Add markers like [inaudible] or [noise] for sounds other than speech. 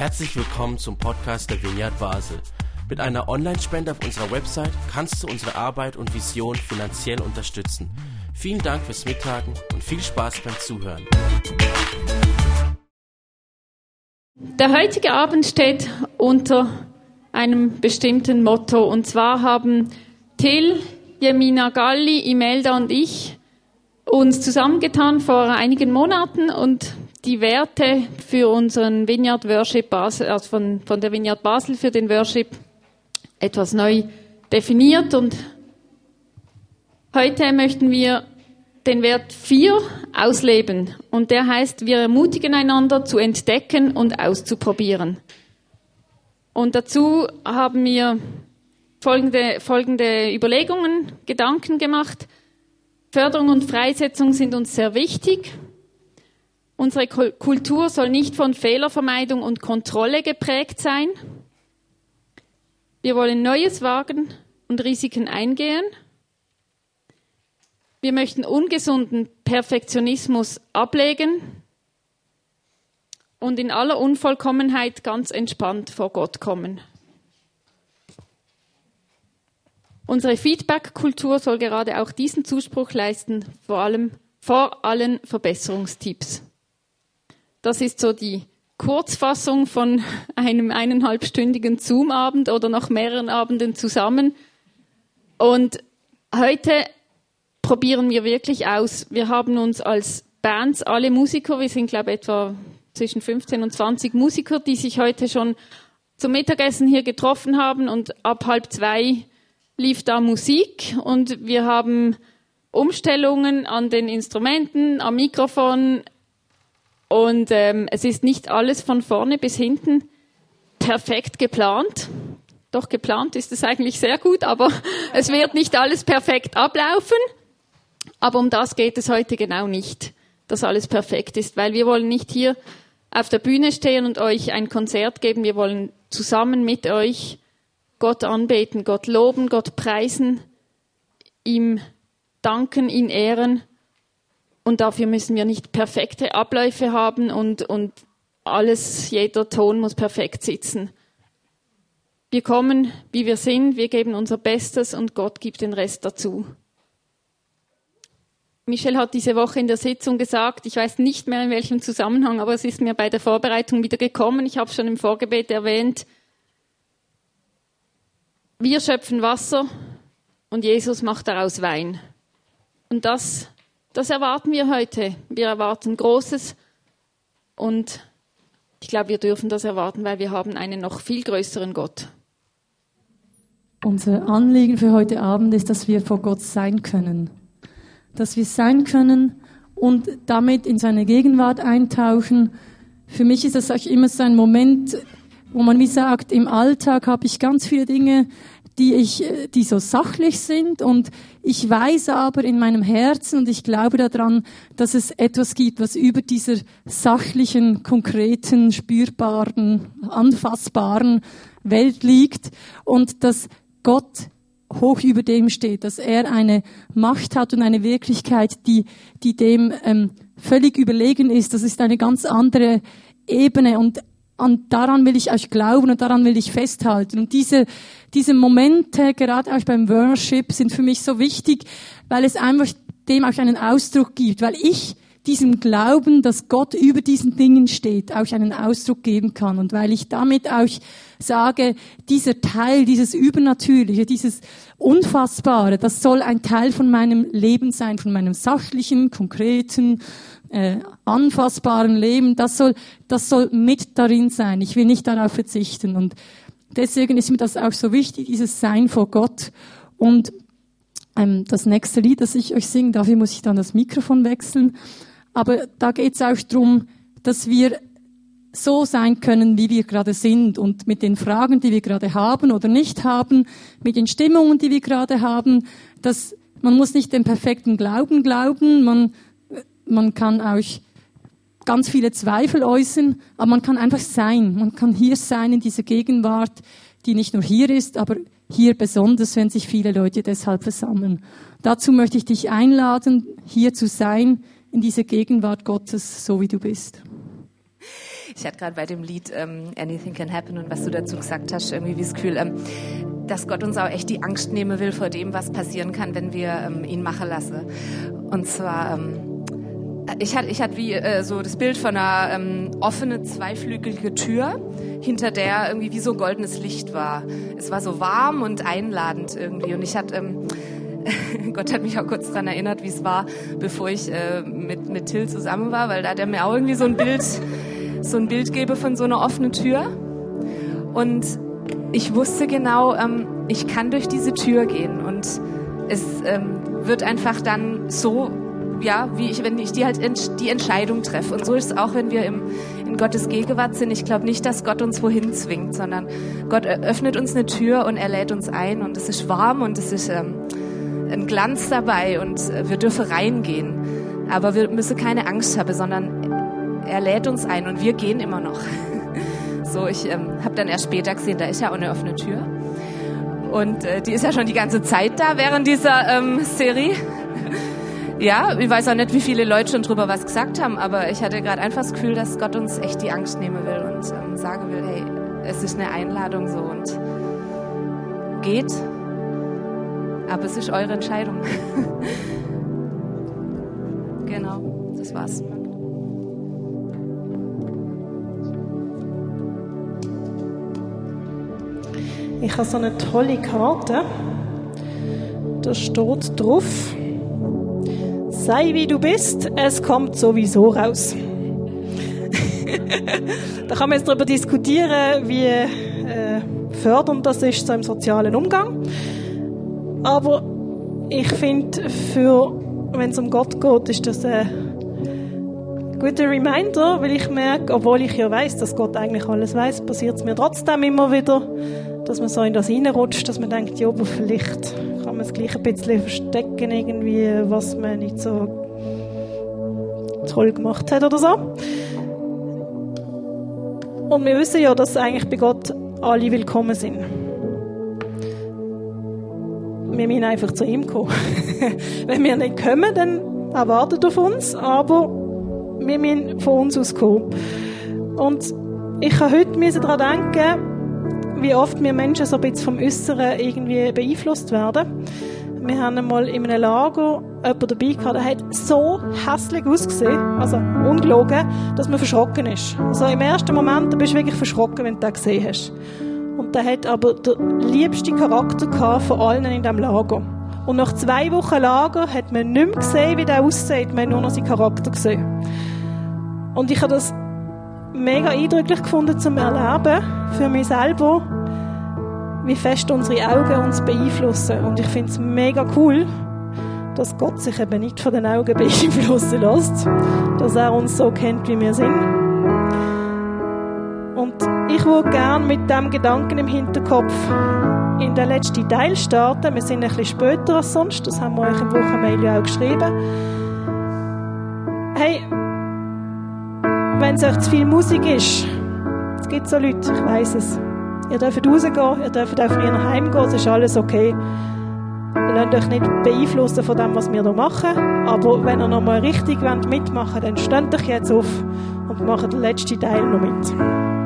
Herzlich willkommen zum Podcast der Vineyard Basel. Mit einer Online-Spende auf unserer Website kannst du unsere Arbeit und Vision finanziell unterstützen. Vielen Dank fürs Mittagen und viel Spaß beim Zuhören. Der heutige Abend steht unter einem bestimmten Motto. Und zwar haben Till, Jemina Galli, Imelda und ich uns zusammengetan vor einigen Monaten und die Werte für unseren Vineyard Worship Basel, also von, von der Vineyard Basel für den Worship etwas neu definiert und heute möchten wir den Wert 4 ausleben und der heißt, wir ermutigen einander zu entdecken und auszuprobieren. Und dazu haben wir folgende, folgende Überlegungen, Gedanken gemacht. Förderung und Freisetzung sind uns sehr wichtig. Unsere Kultur soll nicht von Fehlervermeidung und Kontrolle geprägt sein. Wir wollen Neues wagen und Risiken eingehen. Wir möchten ungesunden Perfektionismus ablegen und in aller Unvollkommenheit ganz entspannt vor Gott kommen. Unsere Feedback-Kultur soll gerade auch diesen Zuspruch leisten, vor allem vor allen Verbesserungstipps. Das ist so die Kurzfassung von einem eineinhalbstündigen Zoom-Abend oder noch mehreren Abenden zusammen. Und heute probieren wir wirklich aus. Wir haben uns als Bands, alle Musiker, wir sind glaube ich etwa zwischen 15 und 20 Musiker, die sich heute schon zum Mittagessen hier getroffen haben und ab halb zwei lief da Musik und wir haben Umstellungen an den Instrumenten, am Mikrofon, und ähm, es ist nicht alles von vorne bis hinten perfekt geplant. Doch geplant ist es eigentlich sehr gut, aber [laughs] es wird nicht alles perfekt ablaufen. Aber um das geht es heute genau nicht, dass alles perfekt ist, weil wir wollen nicht hier auf der Bühne stehen und euch ein Konzert geben. Wir wollen zusammen mit euch Gott anbeten, Gott loben, Gott preisen, ihm danken, ihn ehren und dafür müssen wir nicht perfekte Abläufe haben und, und alles, jeder Ton muss perfekt sitzen. Wir kommen, wie wir sind, wir geben unser Bestes und Gott gibt den Rest dazu. Michel hat diese Woche in der Sitzung gesagt, ich weiß nicht mehr in welchem Zusammenhang, aber es ist mir bei der Vorbereitung wieder gekommen. Ich habe schon im Vorgebet erwähnt. Wir schöpfen Wasser und Jesus macht daraus Wein. Und das das erwarten wir heute. Wir erwarten Großes und ich glaube, wir dürfen das erwarten, weil wir haben einen noch viel größeren Gott. Unser Anliegen für heute Abend ist, dass wir vor Gott sein können. Dass wir sein können und damit in seine Gegenwart eintauchen. Für mich ist das auch immer so ein Moment, wo man wie sagt, im Alltag habe ich ganz viele Dinge, die ich, äh, die so sachlich sind. Und ich weiß aber in meinem Herzen und ich glaube daran, dass es etwas gibt, was über dieser sachlichen, konkreten, spürbaren, anfassbaren Welt liegt. Und dass Gott hoch über dem steht, dass er eine Macht hat und eine Wirklichkeit, die, die dem ähm, völlig überlegen ist. Das ist eine ganz andere Ebene. Und und daran will ich euch glauben und daran will ich festhalten. Und diese, diese Momente, gerade auch beim Worship, sind für mich so wichtig, weil es einfach dem auch einen Ausdruck gibt, weil ich diesem Glauben, dass Gott über diesen Dingen steht, auch einen Ausdruck geben kann. Und weil ich damit auch sage, dieser Teil, dieses Übernatürliche, dieses Unfassbare, das soll ein Teil von meinem Leben sein, von meinem sachlichen, konkreten, äh, anfassbaren Leben, das soll, das soll mit darin sein. Ich will nicht darauf verzichten. Und deswegen ist mir das auch so wichtig, dieses Sein vor Gott. Und ähm, das nächste Lied, das ich euch singe, dafür muss ich dann das Mikrofon wechseln. Aber da geht es auch darum, dass wir so sein können, wie wir gerade sind und mit den Fragen, die wir gerade haben oder nicht haben, mit den Stimmungen, die wir gerade haben, dass man muss nicht den perfekten Glauben glauben, man man kann auch ganz viele Zweifel äußern, aber man kann einfach sein. Man kann hier sein in dieser Gegenwart, die nicht nur hier ist, aber hier besonders, wenn sich viele Leute deshalb versammeln. Dazu möchte ich dich einladen, hier zu sein, in dieser Gegenwart Gottes, so wie du bist. Ich hatte gerade bei dem Lied ähm, Anything Can Happen und was du dazu gesagt hast, irgendwie wie das Gefühl, ähm, dass Gott uns auch echt die Angst nehmen will vor dem, was passieren kann, wenn wir ähm, ihn machen lassen. Und zwar, ähm, ich hatte, ich hatte wie äh, so das Bild von einer ähm, offenen, zweiflügelige Tür, hinter der irgendwie wie so goldenes Licht war. Es war so warm und einladend irgendwie. Und ich hatte... Ähm, [laughs] Gott hat mich auch kurz daran erinnert, wie es war, bevor ich äh, mit, mit Till zusammen war, weil da hat er mir auch irgendwie so ein Bild, [laughs] so ein Bild gebe von so einer offenen Tür. Und ich wusste genau, ähm, ich kann durch diese Tür gehen und es ähm, wird einfach dann so, ja, wie ich, wenn ich die halt die Entscheidung treffe. Und so ist es auch, wenn wir im, in Gottes Gegenwart sind. Ich glaube nicht, dass Gott uns wohin zwingt, sondern Gott öffnet uns eine Tür und er lädt uns ein und es ist warm und es ist ähm, ein Glanz dabei und äh, wir dürfen reingehen. Aber wir müssen keine Angst haben, sondern er lädt uns ein und wir gehen immer noch. [laughs] So, ich ähm, habe dann erst später gesehen, da ist ja auch eine offene Tür. Und äh, die ist ja schon die ganze Zeit da während dieser ähm, Serie. Ja, ich weiß auch nicht, wie viele Leute schon drüber was gesagt haben, aber ich hatte gerade einfach das Gefühl, dass Gott uns echt die Angst nehmen will und ähm, sagen will, hey, es ist eine Einladung so und geht, aber es ist eure Entscheidung. [laughs] genau, das war's. Ich habe so eine tolle Karte. Da steht drauf, sei wie du bist, es kommt sowieso raus. [laughs] da kann man jetzt darüber diskutieren, wie äh, fördernd das ist so im sozialen Umgang. Aber ich finde, wenn es um Gott geht, ist das ein guter Reminder, weil ich merke, obwohl ich ja weiß, dass Gott eigentlich alles weiß, passiert es mir trotzdem immer wieder, dass man so in das reinrutscht, dass man denkt, ja, aber vielleicht kann man es gleich ein bisschen verstecken, irgendwie, was man nicht so toll gemacht hat oder so. Und wir wissen ja, dass eigentlich bei Gott alle willkommen sind. Wir müssen einfach zu ihm kommen. [laughs] Wenn wir nicht kommen, dann erwartet er auf uns, aber wir müssen von uns aus. Und ich habe heute daran denken, wie oft wir Menschen so ein bisschen vom Äußeren irgendwie beeinflusst werden. Wir haben einmal in einem Lager jemanden dabei gehabt, der hat so hässlich ausgesehen, also ungelogen, dass man verschrocken ist. Also im ersten Moment, bist du wirklich verschrocken, wenn du den gesehen hast. Und der hat aber den liebsten Charakter gehabt von allen in diesem Lager. Und nach zwei Wochen Lager hat man nicht mehr gesehen, wie der aussieht, man hat nur noch seinen Charakter gesehen. Und ich habe das mega eindrücklich gefunden zum Erleben für mich selber, wie fest unsere Augen uns beeinflussen. Und ich finde es mega cool, dass Gott sich eben nicht von den Augen [laughs] beeinflussen lässt, dass er uns so kennt, wie wir sind. Und ich würde gerne mit dem Gedanken im Hinterkopf in den letzten Teil starten. Wir sind ein bisschen später als sonst, das haben wir euch im Wochenmail auch geschrieben. Hey, wenn es euch zu viel Musik ist, es gibt so Leute, ich weiß es. Ihr dürft rausgehen, ihr dürft auch früher nach Hause gehen, es ist alles okay. Lasst euch nicht beeinflussen von dem, was wir hier machen. Aber wenn ihr noch mal richtig mitmachen wollt, dann steht euch jetzt auf und macht den letzten Teil noch mit.